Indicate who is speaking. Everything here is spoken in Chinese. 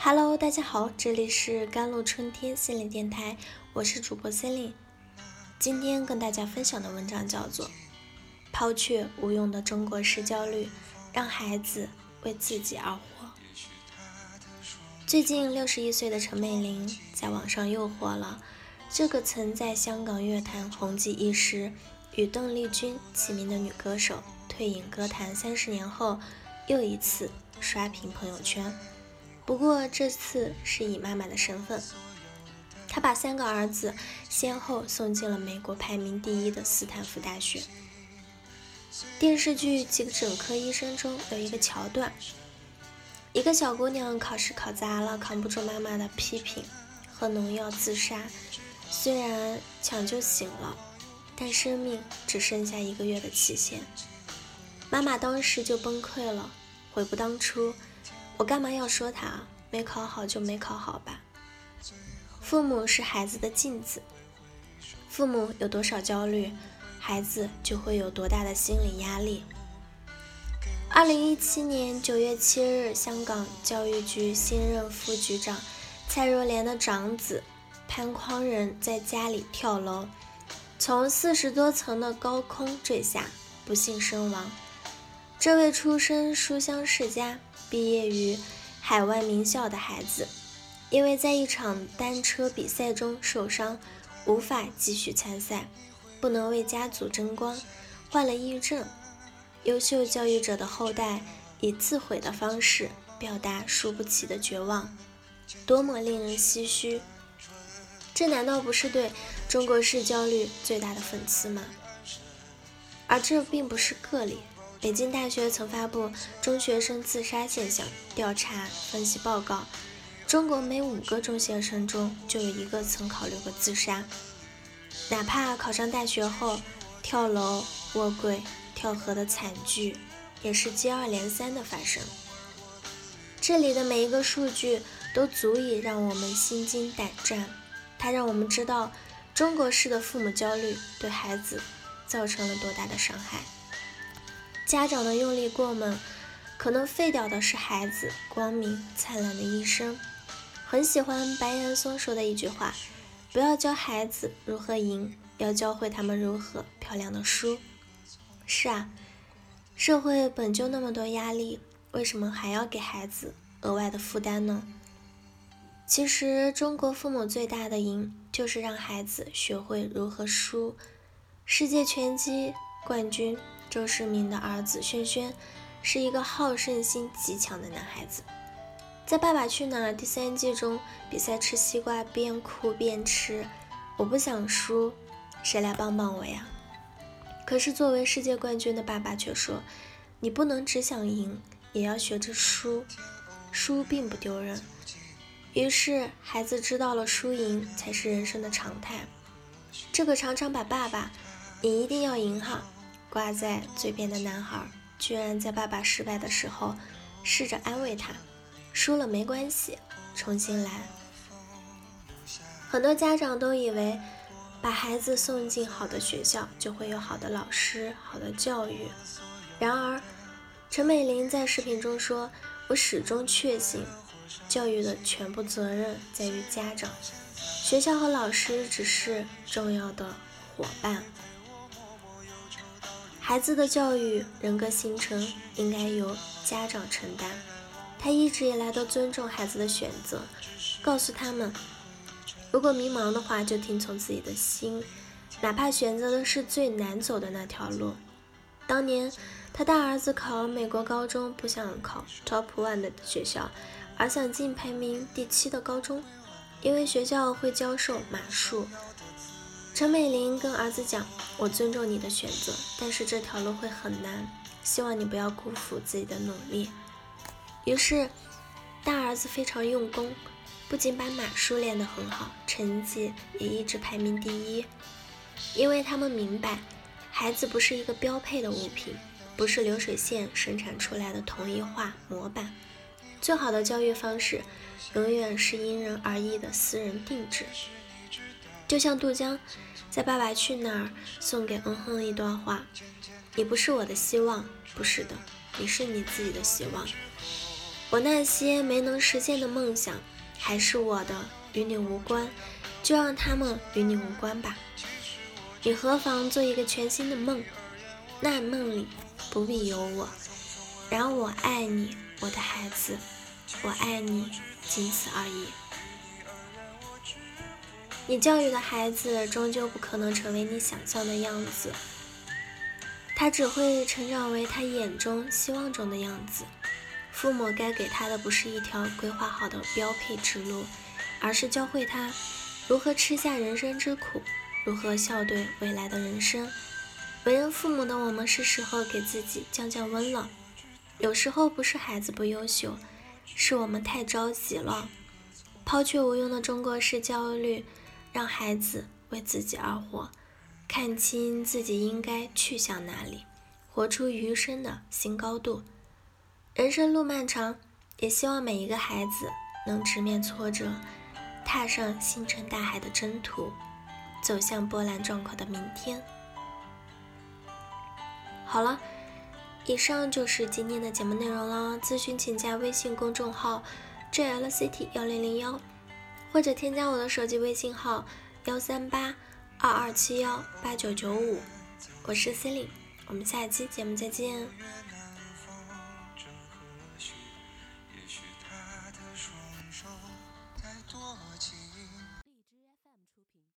Speaker 1: Hello，大家好，这里是甘露春天心理电台，我是主播 c e l i n e 今天跟大家分享的文章叫做《抛却无用的中国式焦虑，让孩子为自己而活》。最近六十一岁的陈美玲在网上又火了，这个曾在香港乐坛红极一时、与邓丽君齐名的女歌手，退隐歌坛三十年后，又一次刷屏朋友圈。不过这次是以妈妈的身份，她把三个儿子先后送进了美国排名第一的斯坦福大学。电视剧《急诊科医生》中有一个桥段，一个小姑娘考试考砸了，扛不住妈妈的批评，喝农药自杀。虽然抢救醒了，但生命只剩下一个月的期限。妈妈当时就崩溃了，悔不当初。我干嘛要说他？没考好就没考好吧。父母是孩子的镜子，父母有多少焦虑，孩子就会有多大的心理压力。二零一七年九月七日，香港教育局新任副局长蔡若莲的长子潘匡仁在家里跳楼，从四十多层的高空坠下，不幸身亡。这位出身书香世家。毕业于海外名校的孩子，因为在一场单车比赛中受伤，无法继续参赛，不能为家族争光，患了抑郁症。优秀教育者的后代以自毁的方式表达输不起的绝望，多么令人唏嘘！这难道不是对中国式焦虑最大的讽刺吗？而这并不是个例。北京大学曾发布中学生自杀现象调查分析报告，中国每五个中学生中就有一个曾考虑过自杀。哪怕考上大学后，跳楼、卧轨、跳河的惨剧也是接二连三的发生。这里的每一个数据都足以让我们心惊胆战，它让我们知道中国式的父母焦虑对孩子造成了多大的伤害。家长的用力过猛，可能废掉的是孩子光明灿烂的一生。很喜欢白岩松说的一句话：“不要教孩子如何赢，要教会他们如何漂亮的输。”是啊，社会本就那么多压力，为什么还要给孩子额外的负担呢？其实，中国父母最大的赢，就是让孩子学会如何输。世界拳击冠军。周世明的儿子轩轩是一个好胜心极强的男孩子，在《爸爸去哪儿》第三季中比赛吃西瓜边哭边吃，我不想输，谁来帮帮我呀？可是作为世界冠军的爸爸却说，你不能只想赢，也要学着输，输并不丢人。于是孩子知道了输赢才是人生的常态。这个常常把爸爸，你一定要赢哈。挂在嘴边的男孩，居然在爸爸失败的时候，试着安慰他：“输了没关系，重新来。”很多家长都以为，把孩子送进好的学校，就会有好的老师、好的教育。然而，陈美玲在视频中说：“我始终确信，教育的全部责任在于家长，学校和老师只是重要的伙伴。”孩子的教育、人格形成应该由家长承担。他一直以来都尊重孩子的选择，告诉他们，如果迷茫的话，就听从自己的心，哪怕选择的是最难走的那条路。当年他大儿子考美国高中，不想考 Top One 的学校，而想进排名第七的高中，因为学校会教授马术。陈美玲跟儿子讲：“我尊重你的选择，但是这条路会很难，希望你不要辜负自己的努力。”于是，大儿子非常用功，不仅把马术练得很好，成绩也一直排名第一。因为他们明白，孩子不是一个标配的物品，不是流水线生产出来的同一化模板。最好的教育方式，永远是因人而异的私人定制。就像杜江在《爸爸去哪儿》送给嗯哼一段话：“你不是我的希望，不是的，你是你自己的希望。”我那些没能实现的梦想还是我的，与你无关，就让他们与你无关吧。你何妨做一个全新的梦？那梦里不必有我，然而我爱你，我的孩子，我爱你，仅此而已。你教育的孩子终究不可能成为你想象的样子，他只会成长为他眼中、希望中的样子。父母该给他的不是一条规划好的标配之路，而是教会他如何吃下人生之苦，如何笑对未来的人生。为人父母的我们，是时候给自己降降温了。有时候不是孩子不优秀，是我们太着急了，抛却无用的中国式焦虑。让孩子为自己而活，看清自己应该去向哪里，活出余生的新高度。人生路漫长，也希望每一个孩子能直面挫折，踏上星辰大海的征途，走向波澜壮阔的明天。好了，以上就是今天的节目内容了。咨询请加微信公众号 jlct 幺零零幺。或者添加我的手机微信号幺三八二二七幺八九九五，我是 c e l i n e 我们下期节目再见。